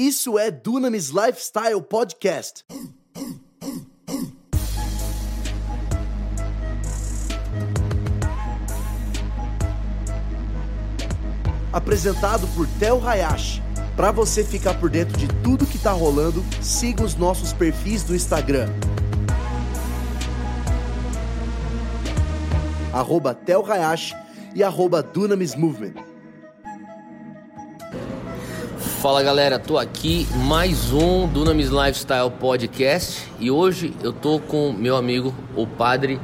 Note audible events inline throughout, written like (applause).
Isso é Dunamis Lifestyle Podcast. Apresentado por Tel Hayashi. Para você ficar por dentro de tudo que tá rolando, siga os nossos perfis do Instagram. Arroba Tel Hayashi e arroba Dunamis Movement. Fala galera, tô aqui mais um Dunamis Lifestyle Podcast e hoje eu tô com meu amigo o padre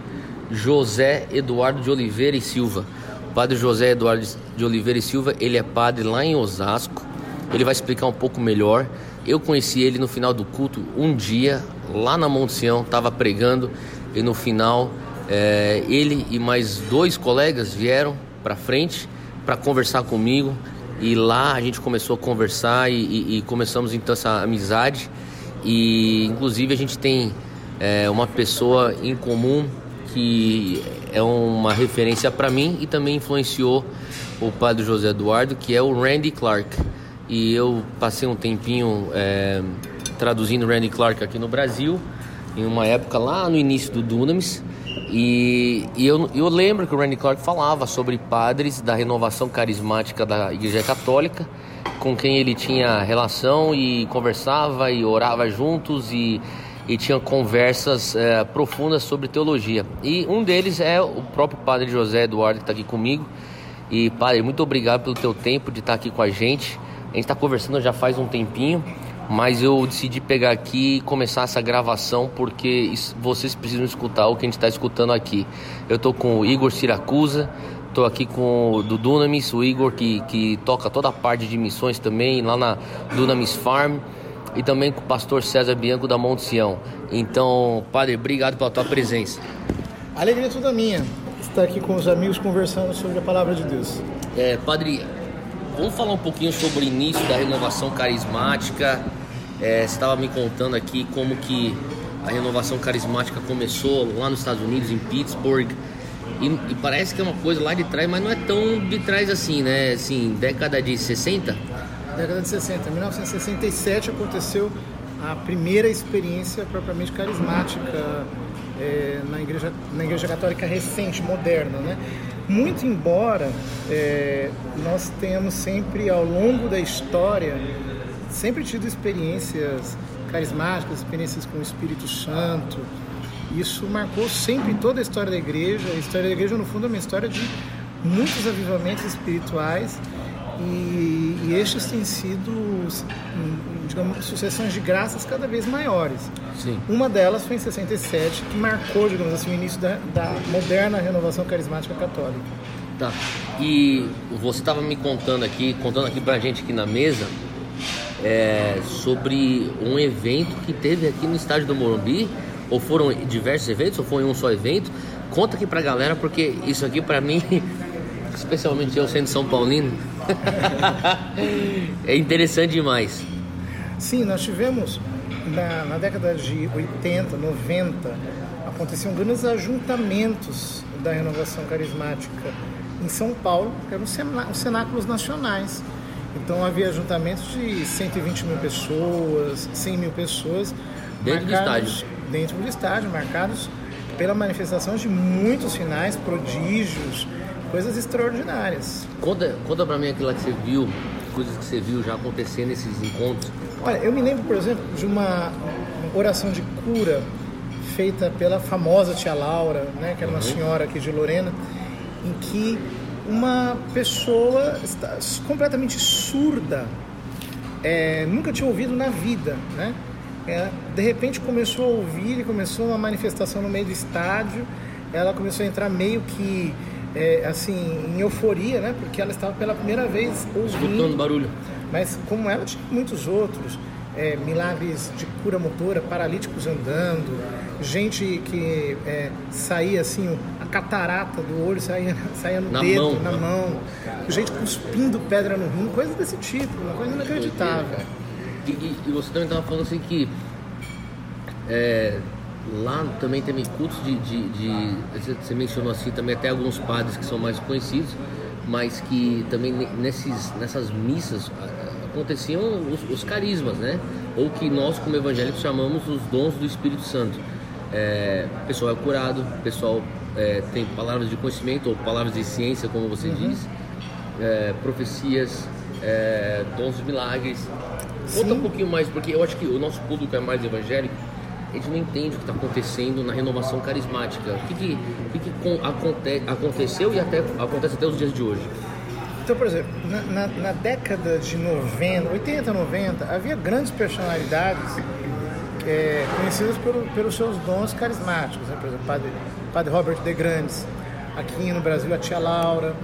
José Eduardo de Oliveira e Silva. O padre José Eduardo de Oliveira e Silva, ele é padre lá em Osasco ele vai explicar um pouco melhor. Eu conheci ele no final do culto um dia, lá na Monte Sião, estava pregando e no final é, ele e mais dois colegas vieram para frente para conversar comigo e lá a gente começou a conversar e, e, e começamos então essa amizade e inclusive a gente tem é, uma pessoa em comum que é uma referência para mim e também influenciou o padre José Eduardo, que é o Randy Clark e eu passei um tempinho é, traduzindo Randy Clark aqui no Brasil, em uma época lá no início do Dunamis. E, e eu, eu lembro que o Randy Clark falava sobre padres da renovação carismática da Igreja Católica, com quem ele tinha relação e conversava e orava juntos e, e tinha conversas é, profundas sobre teologia. E um deles é o próprio padre José Eduardo, que está aqui comigo. E, padre, muito obrigado pelo teu tempo de estar aqui com a gente. A gente está conversando já faz um tempinho, mas eu decidi pegar aqui e começar essa gravação porque vocês precisam escutar o que a gente está escutando aqui. Eu estou com o Igor Siracusa, estou aqui com o do Dunamis, o Igor que, que toca toda a parte de missões também lá na Dunamis Farm e também com o pastor César Bianco da Monte Sião. Então, padre, obrigado pela tua presença. Alegria toda minha estar aqui com os amigos conversando sobre a palavra de Deus. É, padre, Vamos falar um pouquinho sobre o início da renovação carismática. É, você estava me contando aqui como que a renovação carismática começou lá nos Estados Unidos, em Pittsburgh. E, e, parece que é uma coisa lá de trás, mas não é tão de trás assim, né? Assim, década de 60? Década de 60. Em 1967 aconteceu a primeira experiência propriamente carismática é, na, igreja, na igreja católica recente, moderna, né? Muito embora é, nós tenhamos sempre ao longo da história sempre tido experiências carismáticas, experiências com o Espírito Santo. Isso marcou sempre toda a história da igreja. A história da igreja, no fundo, é uma história de muitos avivamentos espirituais e, e estes têm sido, digamos, sucessões de graças cada vez maiores. Sim. Uma delas foi em 67, que marcou, digamos assim, o início da, da moderna renovação carismática católica. Tá. E você estava me contando aqui, contando aqui pra gente aqui na mesa, é, sobre um evento que teve aqui no estádio do Morumbi, ou foram diversos eventos, ou foi um só evento. Conta aqui pra galera, porque isso aqui pra mim, (laughs) especialmente eu sendo São Paulino, (laughs) é interessante demais. Sim, nós tivemos na, na, década de 80, 90, aconteciam grandes ajuntamentos da renovação carismática em São Paulo, que eram os cenáculos nacionais. Então havia ajuntamentos de 120 mil pessoas, 100 mil pessoas. Dentro do estádio. Dentro do estádio, marcados pela manifestação de muitos sinais, prodígios, coisas extraordinárias. Conta, conta pra mim aquilo que você viu, coisas que você viu já acontecer nesses encontros. Olha, eu me lembro, por exemplo, de uma oração de cura feita pela famosa tia Laura, né, que era uma uhum. senhora aqui de Lorena, em que uma pessoa está completamente surda, é, nunca tinha ouvido na vida, né? É, de repente começou a ouvir e começou uma manifestação no meio do estádio. Ela começou a entrar meio que é, assim, em euforia, né? Porque ela estava pela primeira vez ouvindo. Escutando barulho. Mas como ela tinha muitos outros, é, milagres de cura motora, paralíticos andando, gente que é, saía assim, a catarata do olho saía, (laughs) saía no na dedo, mão, na né? mão, gente cuspindo pedra no rim, coisa desse tipo, uma coisa inacreditável. E, e, e você também estava falando assim que é, lá também tem cultos de, de, de, Você mencionou assim também até alguns padres que são mais conhecidos, mas que também nesses, nessas missas aconteciam os, os, carismas, né? Ou que nós, como evangélicos, chamamos os dons do Espírito Santo. É, o pessoal é curado, o pessoal é, tem palavras de conhecimento ou palavras de ciência, como você uhum. diz, é, profecias, é, dons de milagres. Conta um pouquinho mais, porque eu acho que o nosso público é mais evangélico, gente não entende o que está acontecendo na renovação carismática. O que, que, que, que aconte, aconteceu e até acontece até os dias de hoje? Então, por exemplo, na, na, na, década de 90, 80, 90, havia grandes personalidades é, conhecidas pelos seus dons carismáticos. Né? Por exemplo, padre, padre Robert de Grandes, aqui no Brasil a tia Laura,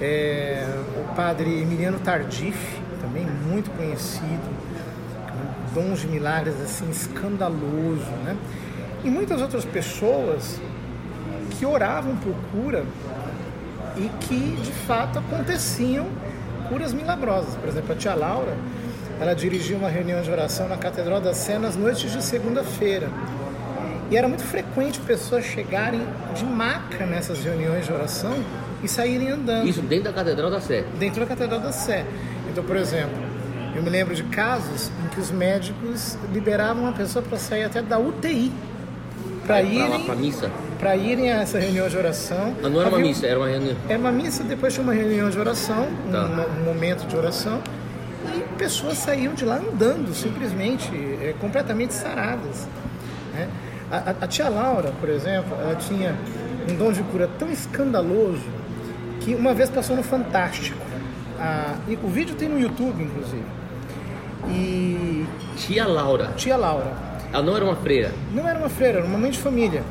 é, o padre Emiliano Tardif, também muito conhecido, dons de milagres assim escandaloso, né? E muitas outras pessoas que oravam por cura e que de fato aconteciam curas milagrosas. Por exemplo, a tia Laura, ela dirigia uma reunião de oração na Catedral da Sé nas noites de segunda-feira. E era muito frequente pessoas chegarem de maca nessas reuniões de oração e saírem andando. Isso dentro da Catedral da Sé? Dentro da Catedral da Sé. Então, por exemplo, eu me lembro de casos em que os médicos liberavam uma pessoa para sair até da UTI para irem para missa para irem a essa reunião de oração. Ah, não era uma missa, era uma reunião. Era uma missa, depois tinha uma reunião de oração, tá. um, um, momento de oração, e pessoas saíam de lá andando, simplesmente, é, completamente saradas. Né? A, a, a, tia Laura, por exemplo, ela tinha um dom de cura tão escandaloso que uma vez passou no Fantástico. E o vídeo tem no YouTube, inclusive. E. Tia Laura. Tia Laura ela não era uma freira? Não era uma freira, era uma mãe de família.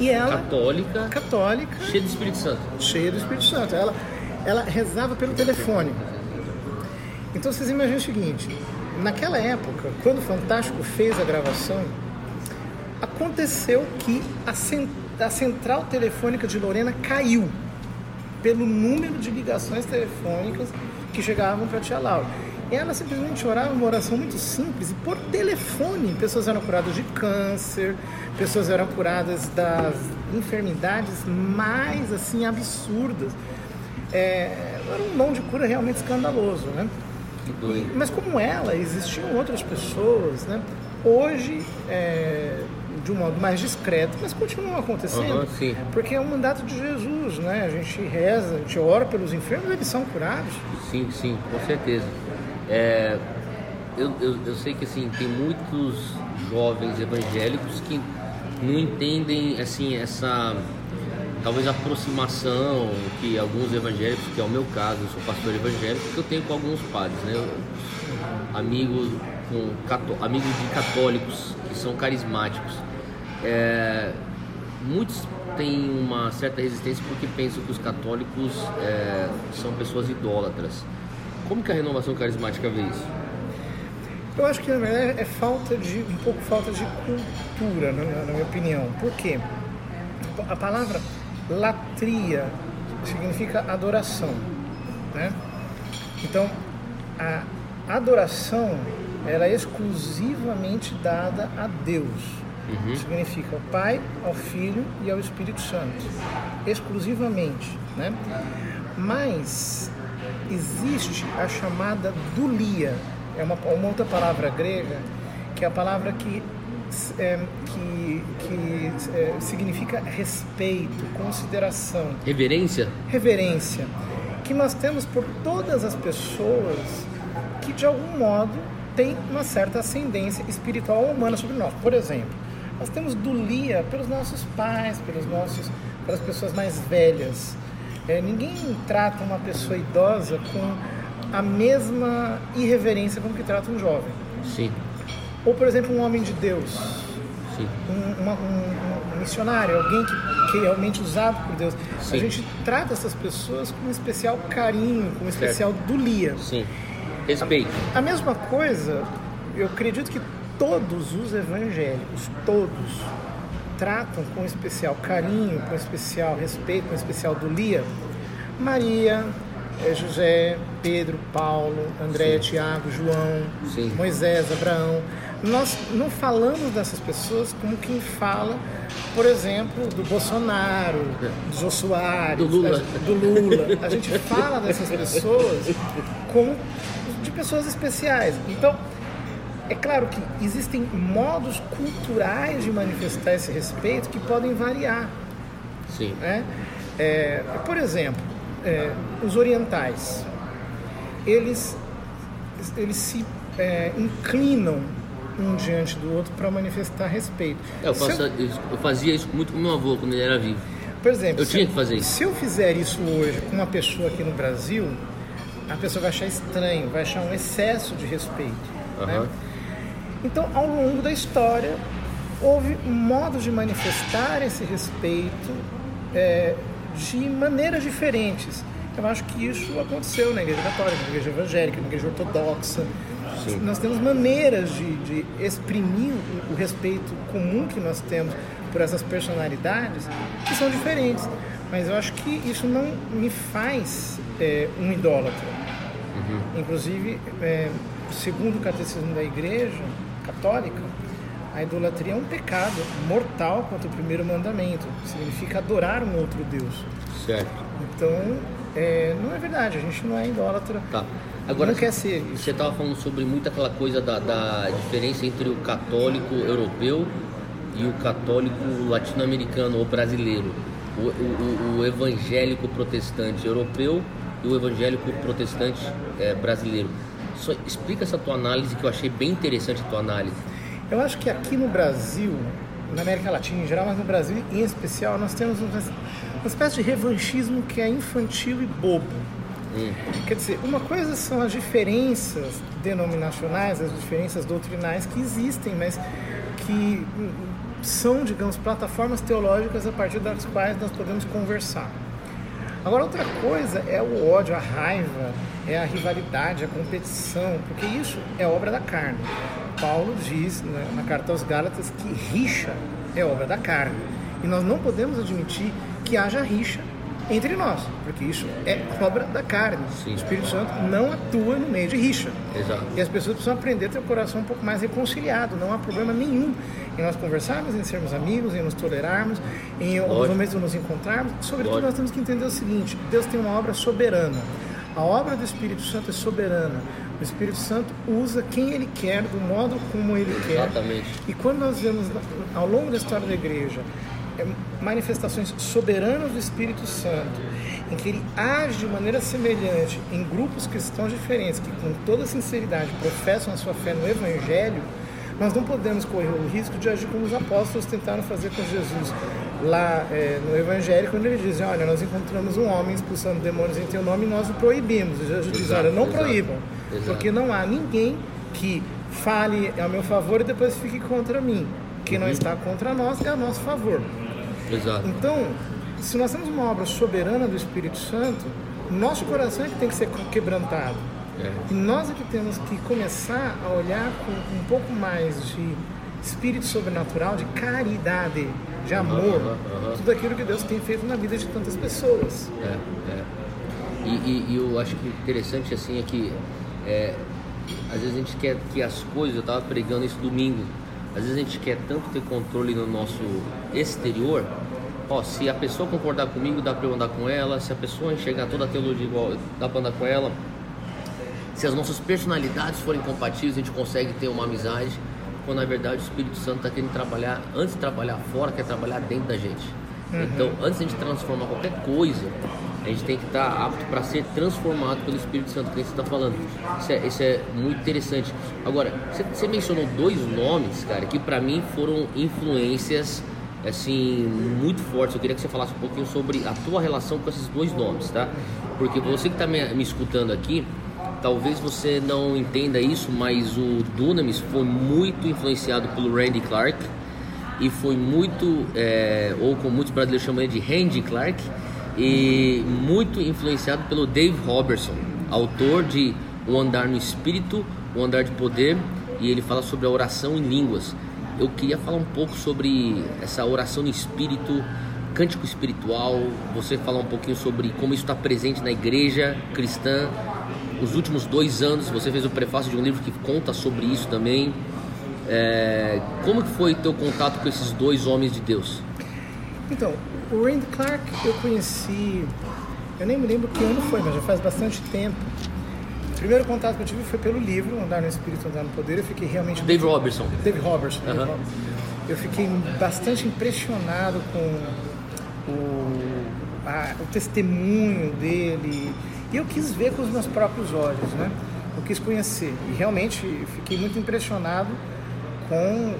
E ela. Católica. Católica. Cheia do Espírito Santo. Cheia do Espírito Santo. Ela, ela rezava pelo telefone. Então vocês imaginam o seguinte: naquela época, quando o Fantástico fez a gravação, aconteceu que a, cent a central telefônica de Lorena caiu pelo número de ligações telefônicas que chegavam para a tia Laura. E ela simplesmente orava uma oração muito simples e por telefone. Pessoas eram curadas de câncer, pessoas eram curadas das enfermidades mais assim absurdas. É, era um dom de cura realmente escandaloso, né? Mas como ela, existiam outras pessoas, né? Hoje, é, de um modo mais discreto, mas continuam acontecendo, uhum, porque é um mandato de Jesus, né? A gente reza, a gente ora pelos enfermos, eles são curados. Sim, sim, com certeza. É, eu, eu, eu, sei que assim tem muitos jovens evangélicos que não entendem assim essa talvez aproximação que alguns evangélicos, que é o meu caso, eu sou pastor evangélico, que eu tenho com alguns padres, né? amigos com amigos de católicos que são carismáticos. É, muitos têm uma certa resistência porque pensam que os católicos é, são pessoas idólatras. Como que a renovação carismática vê isso? Eu acho que na verdade é falta de um pouco falta de cultura, na, na minha opinião. Por quê? A palavra latria significa adoração, né? Então a adoração ela é exclusivamente dada a Deus. Uhum. Significa ao Pai, ao Filho e ao Espírito Santo. Exclusivamente, né? Mas existe a chamada dulia, é uma, uma outra palavra grega, que é a palavra que, é, que, que é, significa respeito, consideração. Reverência? Reverência. Que nós temos por todas as pessoas que de algum modo têm uma certa ascendência espiritual ou humana sobre nós. Por exemplo, nós temos dulia pelos nossos pais, pelos nossos, pelas pessoas mais velhas é, ninguém trata uma pessoa idosa com a mesma irreverência como que trata um jovem. Sim. Ou, por exemplo, um homem de Deus. Sim. Um, uma, um, um missionário, alguém que, que é realmente usado por Deus. Sim. A gente trata essas pessoas com um especial carinho, com um especial certo. dulia. Sim. Respeito. A, a mesma coisa, eu acredito que todos os evangélicos, todos, tratam com especial carinho, com especial respeito, com especial dolia, Maria, eh, José, Pedro, Paulo, André, Sim. Tiago, João, Sim. Moisés, Abraão. Nós não falamos dessas pessoas como quem fala, por exemplo, do Bolsonaro, do Jô Soares, do Lula. do Lula. A gente fala dessas pessoas como pessoas especiais. Então, é claro que existem modos culturais de manifestar esse respeito que podem variar. Sim. Né? É, por exemplo, é, os orientais, eles, eles se é, inclinam um diante do outro para manifestar respeito. É, eu, faço, eu... eu, fazia isso muito com meu avô quando ele era vivo. Por exemplo, eu tinha que fazer isso. Se eu fizer isso hoje com uma pessoa aqui no Brasil, a pessoa vai achar estranho, vai achar um excesso de respeito. Uhum. Né? Então, ao longo da história, houve modos de manifestar esse respeito é, de maneiras diferentes. Eu acho que isso aconteceu na Igreja Católica, na Igreja Evangélica, na Igreja Ortodoxa. Sim. Nós temos maneiras de, de exprimir o, o respeito comum que nós temos por essas personalidades que são diferentes. Mas eu acho que isso não me faz é, um idólatra. Uhum. Inclusive, é, segundo o catecismo da Igreja Católica, a idolatria é um pecado mortal contra o primeiro mandamento. Significa adorar um outro Deus. Certo. Então, é, não é verdade, a gente não é idólatra. Tá. Agora, não quer ser. Você estava falando sobre muito aquela coisa da, da diferença entre o católico europeu e o católico latino-americano ou brasileiro. O, o, o, evangélico protestante europeu e o evangélico protestante é, brasileiro. Só explica essa tua análise que eu achei bem interessante a tua análise. Eu acho que aqui no Brasil, na América Latina em geral, mas no Brasil em especial, nós temos uma, uma espécie de revanchismo que é infantil e bobo. Hum. Quer dizer, uma coisa são as diferenças denominacionais, as diferenças doutrinais que existem, mas que são, digamos, plataformas teológicas a partir das quais nós podemos conversar. Agora, outra coisa é o ódio, a raiva, é a rivalidade, a competição, porque isso é obra da carne. Paulo diz né, na carta aos Gálatas que rixa é obra da carne. E nós não podemos admitir que haja rixa entre nós, porque isso é obra da carne. Sim. O Espírito Santo não atua no meio de rixa. Exato. E as pessoas precisam aprender a ter o coração um pouco mais reconciliado. Não há problema nenhum em nós conversarmos, em sermos amigos, em nos tolerarmos, em alguns momentos nos encontrarmos. Sobretudo, Lógico. nós temos que entender o seguinte: Deus tem uma obra soberana. A obra do Espírito Santo é soberana. O Espírito Santo usa quem ele quer, do modo como ele quer. Exatamente. E quando nós vemos ao longo da história da igreja manifestações soberanas do Espírito Santo, em que ele age de maneira semelhante em grupos cristãos diferentes, que com toda sinceridade professam a sua fé no Evangelho, nós não podemos correr o risco de agir como os apóstolos tentaram fazer com Jesus lá é, no Evangelho, quando ele diz: Olha, nós encontramos um homem expulsando demônios em teu nome e nós o proibimos. E Jesus diz: Olha, não exato, proíbam, exato. porque não há ninguém que fale a meu favor e depois fique contra mim. Quem uhum. não está contra nós é a nosso favor. Exato. Então, se nós temos uma obra soberana do Espírito Santo, nosso coração é que tem que ser quebrantado. É. E nós é que temos que começar a olhar com um pouco mais de espírito sobrenatural, de caridade, de amor, uhum, uhum, tudo aquilo que Deus tem feito na vida de tantas pessoas. É, é. E, e, e, eu acho que interessante assim é que é, às vezes a gente quer que as coisas, eu estava pregando isso domingo, às vezes a gente quer tanto ter controle no nosso exterior. Ó, se a pessoa concordar comigo, dá para eu andar com ela. Se a pessoa enxergar toda a teologia igual, dá para andar com ela. Se as nossas personalidades forem compatíveis, a gente consegue ter uma amizade. Quando na verdade o Espírito Santo está querendo trabalhar, antes de trabalhar fora, quer trabalhar dentro da gente. Uhum. Então, antes de transformar qualquer coisa, a gente tem que estar apto para ser transformado pelo Espírito Santo, que você está falando. Isso é, isso é, muito interessante. Agora, você, você mencionou dois nomes, cara, que para mim foram influências assim muito fortes. Eu queria que você falasse um pouquinho sobre a tua relação com esses dois nomes, tá? Porque você que está me, me escutando aqui, talvez você não entenda isso, mas o Dunamis foi muito influenciado pelo Randy Clark e foi muito, é, ou como muitos brasileiros chamam de Randy Clark, e muito influenciado pelo Dave Robertson, autor de O Andar no Espírito, O Andar de Poder, e ele fala sobre a oração em línguas. Eu queria falar um pouco sobre essa oração no espírito, cântico espiritual, você falar um pouquinho sobre como isso está presente na igreja cristã. Os últimos dois anos, você fez o prefácio de um livro que conta sobre isso também. É, como que foi teu contato com esses dois homens de Deus? Então, o Randy Clark eu conheci, eu nem me lembro que ano foi, mas já faz bastante tempo. primeiro contato que eu tive foi pelo livro Andar no Espírito, Andar no Poder. Eu fiquei realmente. Dave muito... Robertson. Dave Robertson. Dave Robertson. Eu fiquei bastante impressionado com o, a, o testemunho dele. E eu quis ver com os meus próprios olhos, né? Eu quis conhecer. E realmente fiquei muito impressionado com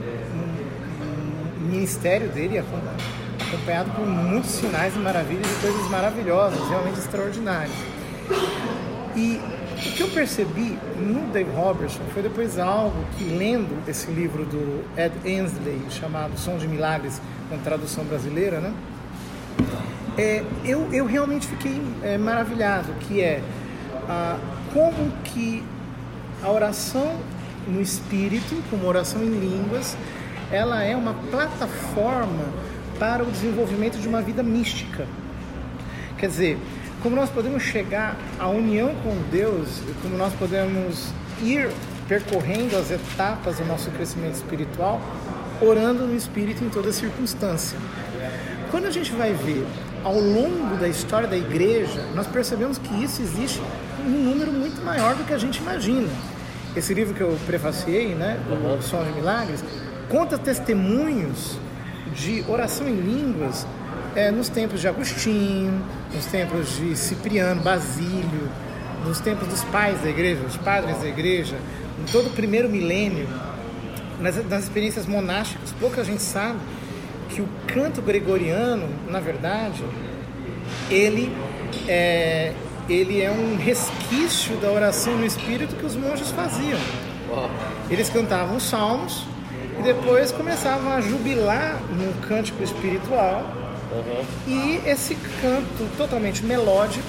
o ministério dele, acompanhado por muitos sinais e maravilhas e coisas maravilhosas, realmente extraordinárias. E o que eu percebi no Dave Robertson foi depois algo que, lendo esse livro do Ed Ensley, chamado Som de Milagres, com tradução brasileira, né? É, eu, eu realmente fiquei é, maravilhado, que é ah, como que a oração no espírito, como oração em línguas, ela é uma plataforma para o desenvolvimento de uma vida mística. Quer dizer, como nós podemos chegar à união com Deus, como nós podemos ir percorrendo as etapas do nosso crescimento espiritual, orando no Espírito em toda circunstância. Quando a gente vai ver ao longo da história da igreja, nós percebemos que isso existe em um número muito maior do que a gente imagina. Esse livro que eu prefaciei, né, o Som de Milagres, conta testemunhos de oração em línguas é, nos tempos de Agostinho, nos tempos de Cipriano, Basílio, nos tempos dos pais da igreja, os padres da igreja, em todo o primeiro milênio, nas, nas experiências monásticas, pouca gente sabe que o canto gregoriano, na verdade, ele é, ele é um resquício da oração no espírito que os monges faziam. Eles cantavam salmos e depois começavam a jubilar no cântico espiritual. Uhum. E esse canto totalmente melódico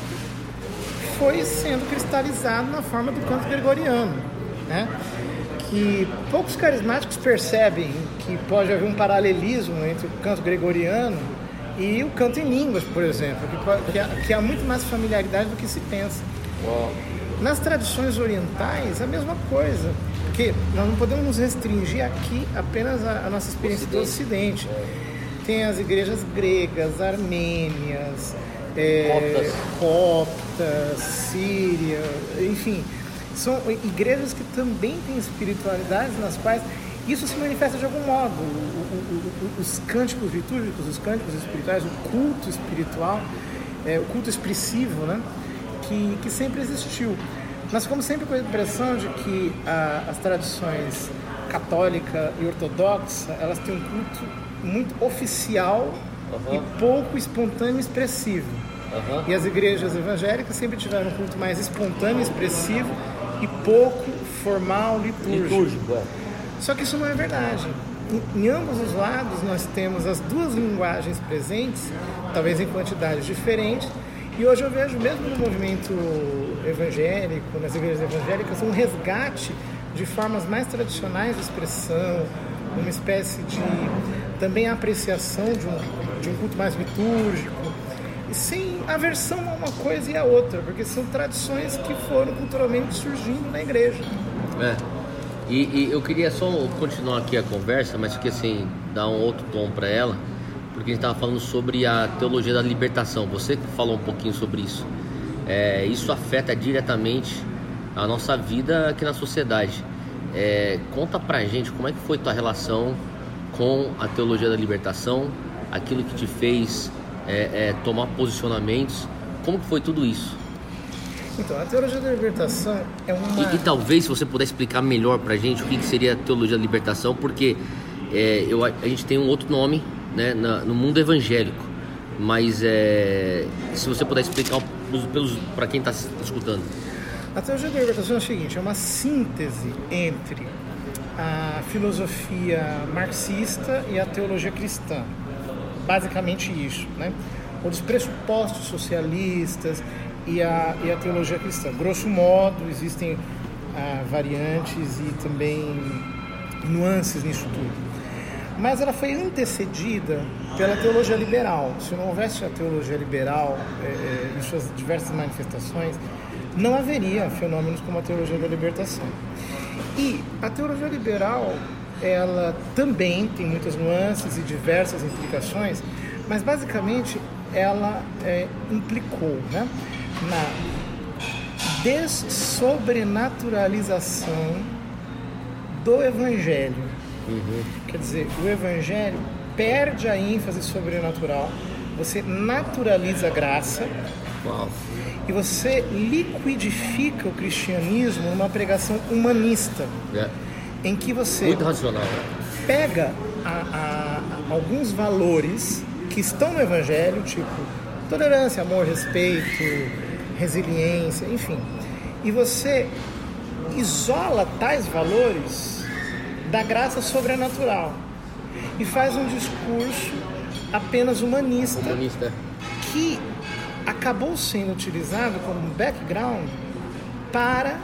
foi sendo cristalizado na forma do canto gregoriano, né? Que poucos carismáticos percebem que pode haver um paralelismo entre o canto gregoriano e o canto em línguas, por exemplo, que, que, há, que há muito mais familiaridade do que se pensa. Uau. Nas tradições orientais, a mesma coisa, porque nós não podemos nos restringir aqui apenas a, a nossa experiência Ocidente. do Ocidente. Tem as igrejas gregas, armênias, é, coptas, síria, enfim, são igrejas que também têm espiritualidades nas quais isso se manifesta de algum modo. O, o, o, os cânticos litúrgicos, os cânticos espirituais, o culto espiritual, é, o culto expressivo, né? que, que sempre existiu. Mas como sempre com a impressão de que a, as tradições católica e ortodoxa, elas têm um culto muito oficial uhum. e pouco espontâneo e expressivo. Uhum. E as igrejas evangélicas sempre tiveram um culto mais espontâneo, expressivo e pouco formal, litúrgico. litúrgico é. Só que isso não é verdade. Em, ambos os lados nós temos as duas linguagens presentes, talvez em quantidades diferentes, e hoje eu vejo, mesmo no movimento evangélico, nas igrejas evangélicas, um resgate de formas mais tradicionais de expressão, uma espécie de também apreciação de um, de um culto mais litúrgico, e sem aversão a uma coisa e a outra, porque são tradições que foram culturalmente surgindo na igreja. É. E, e eu queria só continuar aqui a conversa, mas que assim, dar um outro tom para ela porque a gente estava falando sobre a teologia da libertação. Você falou um pouquinho sobre isso. É, isso afeta diretamente a nossa vida aqui na sociedade. É, conta pra gente como é que foi tua relação com a teologia da libertação, aquilo que te fez é, é tomar posicionamentos. Como que foi tudo isso? Então, a teologia da libertação é uma. E, e talvez se você puder explicar melhor pra gente o que, que seria a teologia da libertação, porque é, eu, a gente tem um outro nome né, na, no mundo evangélico. Mas é, se você puder explicar para quem está escutando. A teologia da libertação é o seguinte: é uma síntese entre a filosofia marxista e a teologia cristã. Basicamente isso, né? Ou dos pressupostos socialistas e a, e a teologia cristã. Grosso modo, existem ah, variantes e também nuances nisso tudo mas ela foi antecedida pela teologia liberal. Se não houvesse a teologia liberal é, é, em suas diversas manifestações, não haveria fenômenos como a teologia da libertação. E a teologia liberal, ela também tem muitas nuances e diversas implicações, mas basicamente ela é, implicou né, na dessobrenaturalização do Evangelho. Uhum. Quer dizer, o Evangelho perde a ênfase sobrenatural, você naturaliza a graça Uau. e você liquidifica o cristianismo numa pregação humanista, É. em que você Muito racional. pega a- a- alguns valores que estão no Evangelho, tipo tolerância, amor, respeito, resiliência, enfim, e você isola tais valores da graça sobrenatural e faz um discurso apenas humanista Comunista. que acabou sendo utilizado como um background para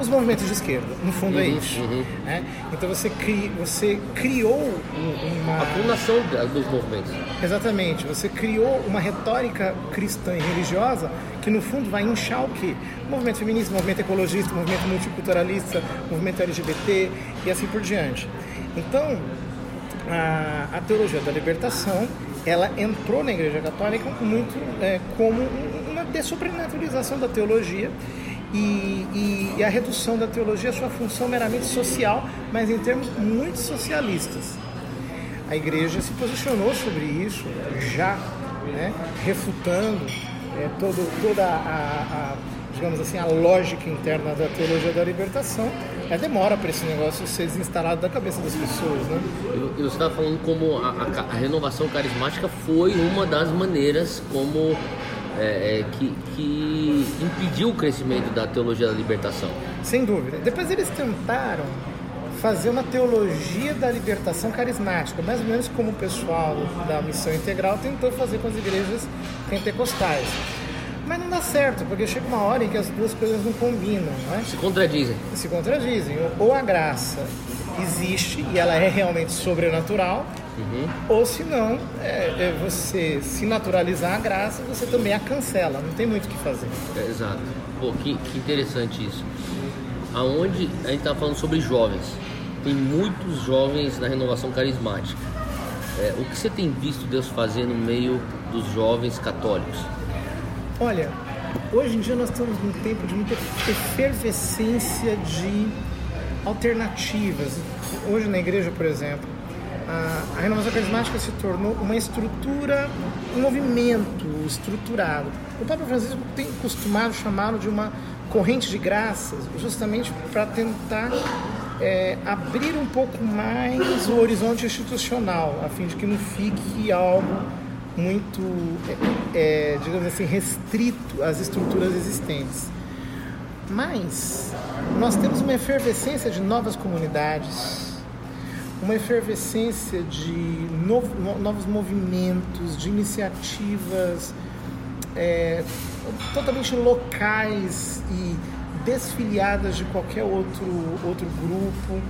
os movimentos de esquerda. No fundo é Uhum, isso. uhum. né? Então você, cri, você criou um- uma. A fundação da- dos movimentos. Exatamente, você criou uma retórica cristã e religiosa que no fundo vai inchar o quê? Movimento feminista, movimento ecologista, movimento multiculturalista, movimento LGBT e assim por diante. Então, a, a teologia da libertação, ela entrou na Igreja Católica muito é, como uma dessobrenaturalização da teologia e, e- e a redução da teologia à sua função meramente social, mas em termos muito socialistas. A igreja se posicionou sobre isso já, né, refutando é, todo, toda a, a, digamos assim, a lógica interna da teologia da libertação. É demora para esse negócio ser desinstalado da cabeça das pessoas, né? E você estava falando como a, a- a renovação carismática foi uma das maneiras como é, é, que, que impediu o crescimento da teologia da libertação. Sem dúvida. Depois eles tentaram fazer uma teologia da libertação carismática, mais ou menos como o pessoal da missão integral tentou fazer com as igrejas pentecostais. Mas não dá certo, porque chega uma hora em que as duas coisas não combinam, né? Se contradizem. se contradizem. Ou a graça existe e ela é realmente sobrenatural, ou se não, é, é você se naturalizar a graça, você também a cancela. Não tem muito o que fazer. É, exato. Pô, que, que interessante isso. Aonde a gente está falando sobre jovens. Tem muitos jovens na renovação carismática. É, o que você tem visto Deus fazer no meio dos jovens católicos? Olha, hoje em dia nós estamos num tempo de muita efervescência de alternativas. Hoje na igreja, por exemplo, a, renovação carismática se tornou uma estrutura, um movimento estruturado. O Papa Francisco tem costumado chamá-lo de uma corrente de graças, justamente para tentar é, abrir um pouco mais o horizonte institucional, a fim de que não fique algo muito, é, é, digamos assim, restrito às estruturas existentes. Mas nós temos uma efervescência de novas comunidades, uma efervescência de novo, no- novos movimentos, de iniciativas é, totalmente locais e desfiliadas de qualquer outro, outro grupo.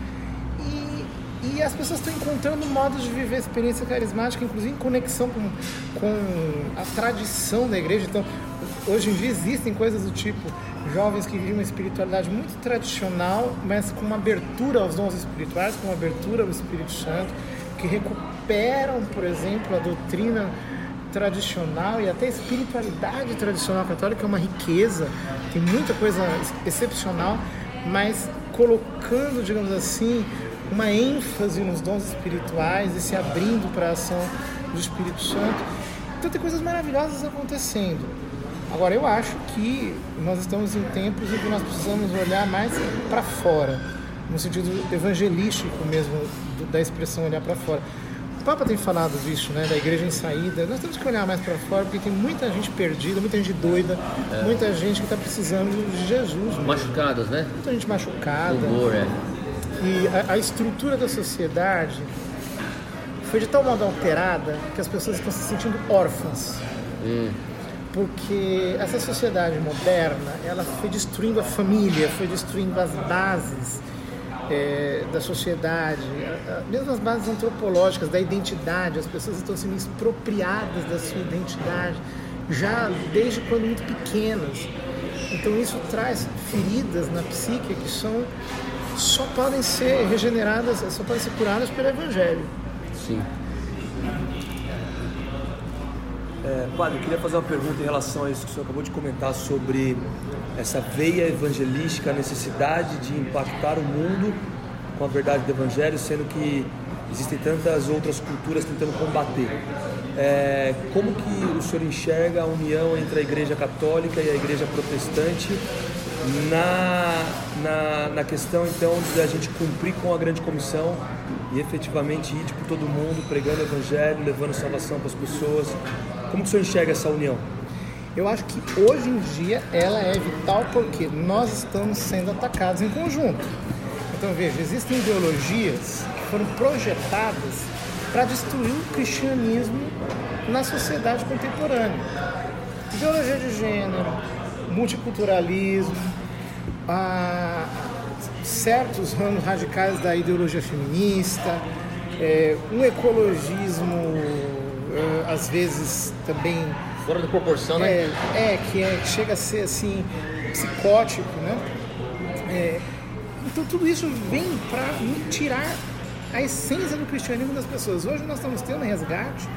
E, as pessoas estão encontrando modos de viver a experiência carismática, inclusive em conexão com, com a tradição da igreja. Então, hoje em dia existem coisas do tipo jovens que vivem uma espiritualidade muito tradicional, mas com uma abertura aos dons espirituais, com uma abertura ao Espírito Santo, que recuperam, por exemplo, a doutrina tradicional e até a espiritualidade tradicional católica é uma riqueza, tem muita coisa excepcional, mas colocando, digamos assim, uma ênfase nos dons espirituais e se abrindo para a ação do Espírito Santo. Então tem coisas maravilhosas acontecendo. Agora eu acho que nós estamos em tempos em que nós precisamos olhar mais para fora, no sentido evangelístico mesmo da expressão olhar para fora. O Papa tem falado disso, né, da igreja em saída. Nós temos que olhar mais para fora porque tem muita gente perdida, muita gente doida, muita gente que está precisando de Jesus? Machucadas, né? muita gente machucada. Humor, é. E a, a estrutura da sociedade foi de tal modo alterada que as pessoas estão se sentindo órfãs. Porque essa sociedade moderna, ela foi destruindo a família, foi destruindo as bases é, da sociedade, mesmo as bases antropológicas, da identidade. As pessoas estão sendo expropriadas da sua identidade já desde quando muito pequenas. Então isso traz feridas na psique que são só podem ser regeneradas, só podem ser curadas pelo Evangelho. Sim. É, padre, eu queria fazer uma pergunta em relação a isso que o senhor acabou de comentar sobre essa veia evangelística, a necessidade de impactar o mundo com a verdade do Evangelho, sendo que existem tantas outras culturas tentando combater. É, como que o senhor enxerga a união entre a Igreja Católica e a Igreja Protestante na, na, na questão então de a gente cumprir com a grande comissão e efetivamente ir por todo mundo, pregando o Evangelho, levando salvação para as pessoas? Como que o senhor enxerga essa união? Eu acho que hoje em dia ela é vital porque nós estamos sendo atacados em conjunto. Então veja, existem ideologias que foram projetadas para destruir o cristianismo na sociedade contemporânea. Ideologia de gênero, multiculturalismo, ah, certos ramos radicais da ideologia feminista, é, um ecologismo uh, às vezes também fora de proporção, né? É, é, que, é, que chega a ser assim psicótico, né? É, então tudo isso vem para tirar a essência do cristianismo das pessoas. Hoje nós estamos tendo um resgate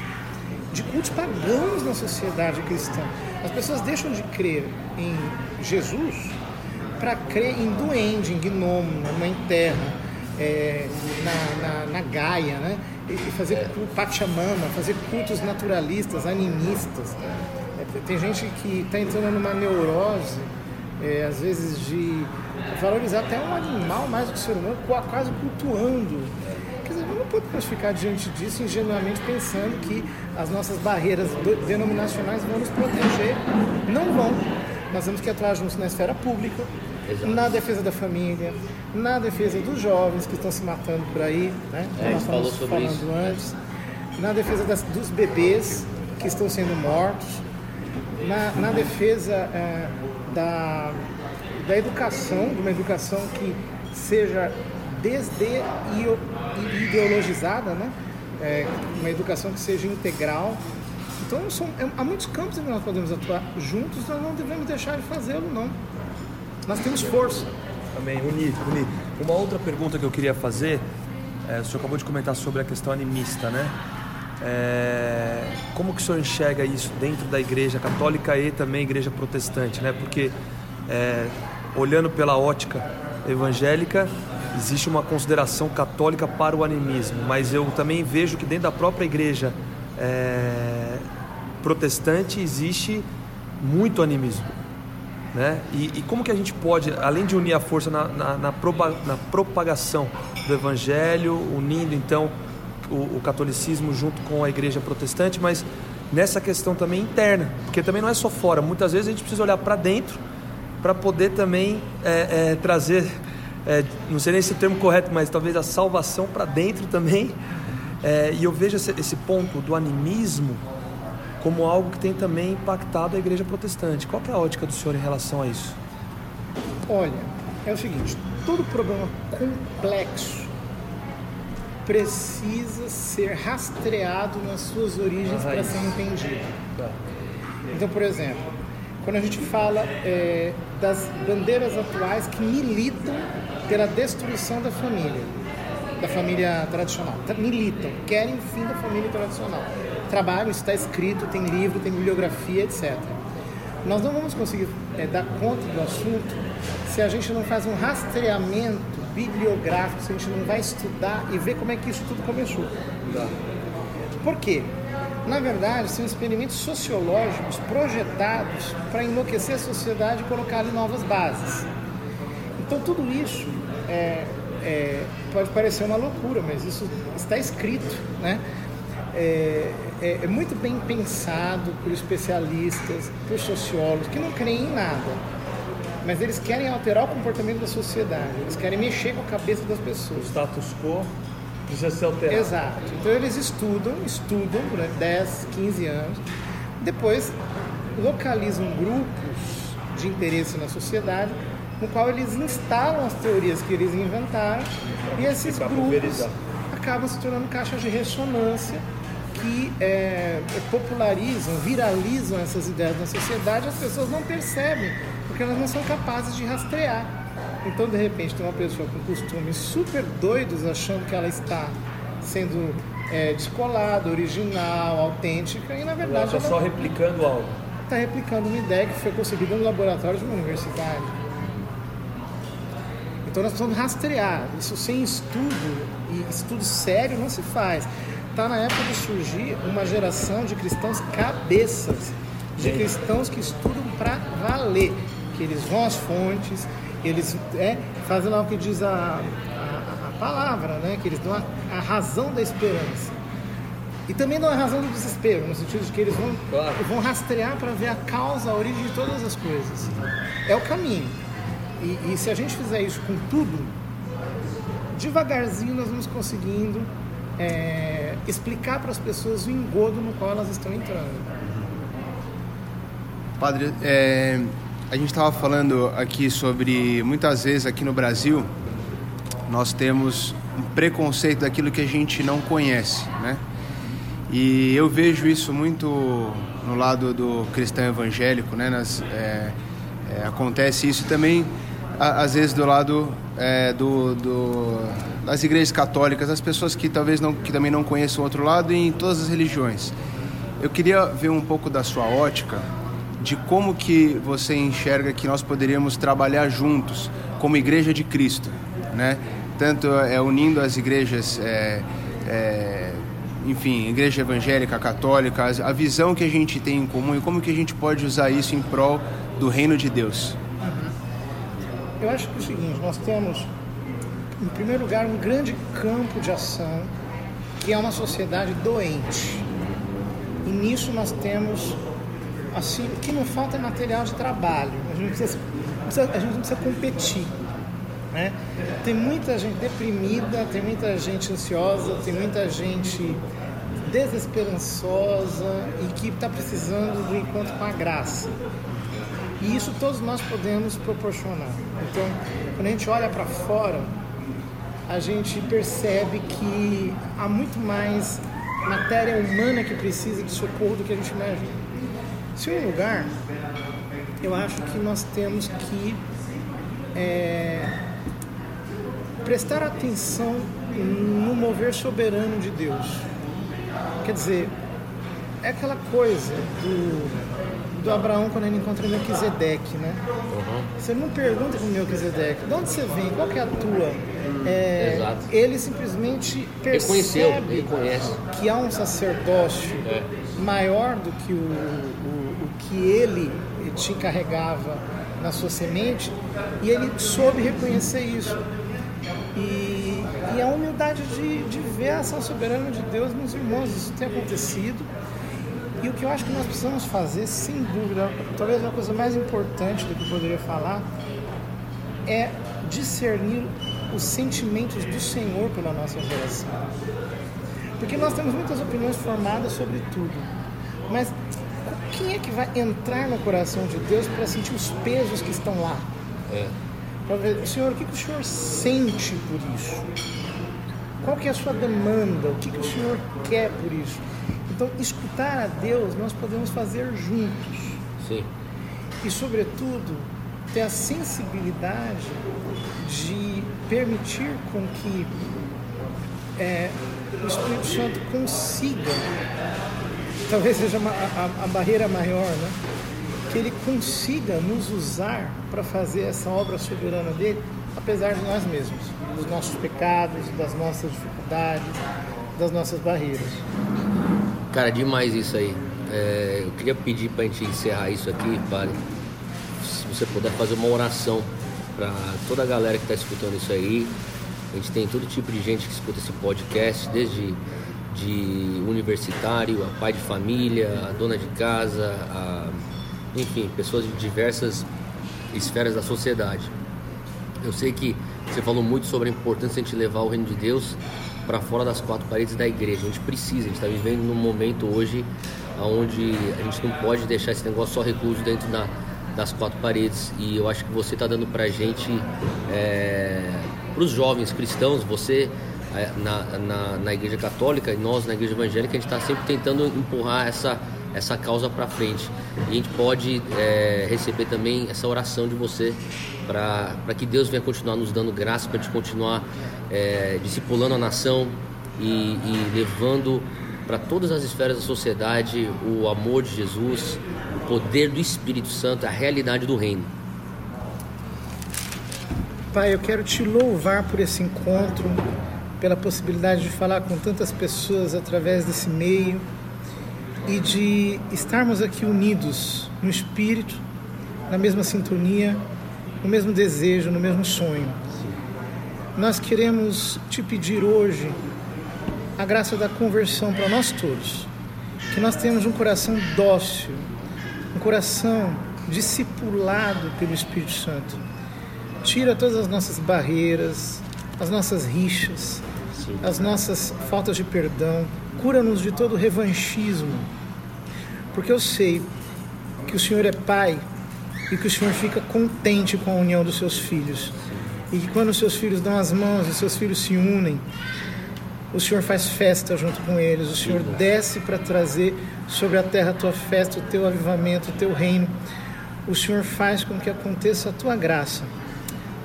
de cultos pagãos na sociedade cristã. As pessoas deixam de crer em Jesus para crer em duende, em gnomo, na mãe terra, é, na, na, na Gaia, né? e fazer é. Pachamama, fazer cultos naturalistas, animistas. É, tem gente que está entrando numa neurose, é, às vezes, de valorizar até um animal mais do que o ser humano, quase cultuando. Quer dizer, não podemos ficar diante disso ingenuamente pensando que as nossas barreiras denominacionais vão nos proteger. Não vão. Nós temos que atuar juntos na esfera pública, Exato. na defesa da família, na defesa dos jovens que estão se matando por aí, né? É, nós estamos falando isso. antes, na defesa das, dos bebês que estão sendo mortos, na, na defesa é, da, da educação, de uma educação que seja desde ideologizada, né? É, uma educação que seja integral. Então, são, é, há muitos campos em que nós podemos atuar juntos, nós não devemos deixar de fazê-lo, não. Nós temos força. Também, unir, unir. Uma outra pergunta que eu queria fazer, é, o senhor acabou de comentar sobre a questão animista, né? É, como que o senhor enxerga isso dentro da igreja católica e também igreja protestante, né? Porque é, olhando pela ótica evangélica, existe uma consideração católica para o animismo, mas eu também vejo que dentro da própria igreja é, protestante existe muito animismo. Né? E, e, como que a gente pode, além de unir a força na, na, na, proba, na propagação do Evangelho, unindo então o, o, catolicismo junto com a igreja protestante, mas nessa questão também interna, porque também não é só fora, muitas vezes a gente precisa olhar para dentro para poder também é, é, trazer, é, não sei nem se é o termo correto, mas talvez a salvação para dentro também. É, e eu vejo esse, esse ponto do animismo como algo que tem também impactado a igreja protestante. Qual é a ótica do senhor em relação a isso? Olha, é o seguinte, todo problema complexo precisa ser rastreado nas suas origens para ser entendido. Tá. Então, por exemplo, quando a gente fala é, das bandeiras atuais que militam pela destruição da família, da família tradicional, militam, querem o fim da família tradicional trabalho, está escrito, tem livro, tem bibliografia, etc. Nós não vamos conseguir é, dar conta do assunto se a gente não faz um rastreamento bibliográfico, se a gente não vai estudar e ver como é que isso tudo começou. Por quê? Na verdade, são experimentos sociológicos projetados para enlouquecer a sociedade e colocar ali novas bases. Então, tudo isso é, é, pode parecer uma loucura, mas isso está escrito, né? É, é, é, muito bem pensado por especialistas, por sociólogos que não creem em nada, mas eles querem alterar o comportamento da sociedade, eles querem mexer com a cabeça das pessoas. O status quo precisa ser alterado. Exato. Então eles estudam, estudam durante 10, 15 anos, depois localizam grupos de interesse na sociedade no qual eles instalam as teorias que eles inventaram e esses grupos acabam se tornando caixas de ressonância que é, popularizam, viralizam essas ideias na sociedade, as pessoas não percebem, porque elas não são capazes de rastrear. Então, de repente, tem uma pessoa com costumes super doidos, achando que ela está sendo é, descolada, original, autêntica e na verdade Ela está só replicando algo. está replicando uma ideia que foi concebida no laboratório de uma universidade. Então nós precisamos rastrear. Isso sem estudo e estudo sério não se faz. Está na época de surgir uma geração de cristãos cabeças, de cristãos que estudam para valer, que eles vão às fontes, eles é, fazem lá o que diz a, a, a palavra, né? que eles dão a, a, razão da esperança. E também dão a razão do desespero, no sentido de que eles vão, claro. vão rastrear para ver a causa, a origem de todas as coisas. É o caminho. E, e se a gente fizer isso com tudo, devagarzinho nós vamos conseguindo é, explicar para as pessoas o engodo no qual elas estão entrando. Padre, é, a gente estava falando aqui sobre muitas vezes aqui no Brasil nós temos um preconceito daquilo que a gente não conhece, né? E eu vejo isso muito no lado do cristão evangélico, né? Nas, é, é, acontece isso também às vezes do lado é, do, do, das igrejas católicas, as pessoas que talvez não, que também não conheçam o outro lado e em todas as religiões. Eu queria ver um pouco da sua ótica de como que você enxerga que nós poderíamos trabalhar juntos como igreja de Cristo, né? Tanto é, unindo as igrejas, é, é, enfim, igreja evangélica, católica, a visão que a gente tem em comum e como que a gente pode usar isso em prol do reino de Deus. Eu acho que é o seguinte, nós temos, em primeiro lugar, um grande campo de ação que é uma sociedade doente. E nisso nós temos, assim, o que não falta é material de trabalho. A gente, precisa, a gente não precisa competir. Né? Tem muita gente deprimida, tem muita gente ansiosa, tem muita gente desesperançosa e que está precisando do encontro com a graça. E isso todos nós podemos proporcionar. Então, quando a gente olha para fora, a gente percebe que há muito mais matéria humana que precisa de socorro do que a gente imagina. Se um lugar, eu acho que nós temos que é, prestar atenção no mover soberano de Deus. Quer dizer, é aquela coisa do do Abraão quando ele encontra Melquisedeque, né? Uhum. Você não pergunta pro Melquisedeque, de onde você vem, qual que é a tua? É. Ele simplesmente percebe reconhece. que há um sacerdócio é. maior do que o, o, o que ele te encarregava na sua semente e ele soube reconhecer isso. E, e a humildade de, de ver a ação soberana de Deus, meus irmãos, isso tem acontecido e o que eu acho que nós precisamos fazer, sem dúvida, talvez a coisa mais importante do que eu poderia falar, é discernir os sentimentos do Senhor pela nossa geração. Porque nós temos muitas opiniões formadas sobre tudo, mas quem é que vai entrar no coração de Deus para sentir os pesos que estão lá? É. Ver, Senhor, o que, que o Senhor sente por isso? Qual que é a sua demanda? O que, que o Senhor quer por isso? Então, escutar a Deus nós podemos fazer juntos. Sim. E, sobretudo, ter a sensibilidade de permitir com que é, o Espírito Santo consiga, talvez seja uma, a, a barreira maior, né? que ele consiga nos usar para fazer essa obra soberana dele, apesar de nós mesmos, dos nossos pecados, das nossas dificuldades, das nossas barreiras. Cara, demais isso aí. É, eu queria pedir para a gente encerrar isso aqui, padre, se você puder fazer uma oração para toda a galera que está escutando isso aí. A gente tem todo tipo de gente que escuta esse podcast, desde de universitário, a pai de família, a dona de casa, a, enfim, pessoas de diversas esferas da sociedade. Eu sei que você falou muito sobre a importância de a gente levar o reino de Deus para fora das quatro paredes da igreja. A gente precisa, a gente está vivendo num momento hoje onde a gente não pode deixar esse negócio só recluso dentro da, das quatro paredes. E eu acho que você está dando para a gente, é, para os jovens cristãos, você é, na, na, na, igreja católica e nós na igreja evangélica, a gente está sempre tentando empurrar essa, essa causa para frente. E a gente pode é, receber também essa oração de você para que Deus venha continuar nos dando graça para a gente continuar é, discipulando a nação, e, e levando para todas as esferas da sociedade o amor de Jesus, o poder do Espírito Santo, a realidade do reino. Pai, eu quero te louvar por esse encontro, pela possibilidade de falar com tantas pessoas através desse meio e de estarmos aqui unidos no espírito, na mesma sintonia, no mesmo desejo, no mesmo sonho. Nós queremos te pedir hoje a graça da conversão para nós todos. Que nós tenhamos um coração dócil, um coração discipulado pelo Espírito Santo. Tira todas as nossas barreiras, as nossas rixas. As nossas faltas de perdão. Cura-nos de todo revanchismo. Porque eu sei que o Senhor é Pai e que o Senhor fica contente com a união dos seus filhos. E que quando os seus filhos dão as mãos e seus filhos se unem, o Senhor faz festa junto com eles, o Senhor desce para trazer sobre a terra a tua festa, o teu avivamento, o teu reino. O Senhor faz com que aconteça a tua graça.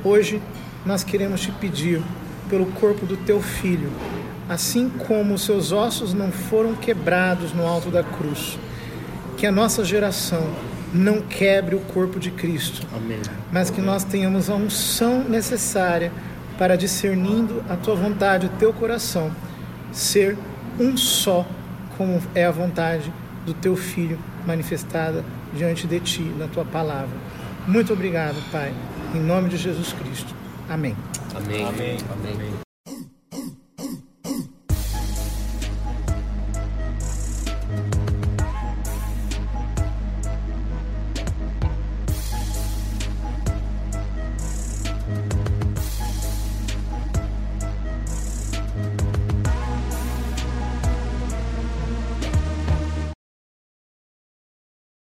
Hoje nós queremos te pedir pelo corpo do teu filho, assim como seus ossos não foram quebrados no alto da cruz, que a nossa geração não quebre o corpo de Cristo, Amém. mas que nós tenhamos a unção necessária para discernindo a tua vontade, o teu coração, ser um só, como é a vontade do teu Filho manifestada diante de ti, na tua palavra. Muito obrigado, Pai, em nome de Jesus Cristo. Amém. Amém. Amém. Amém.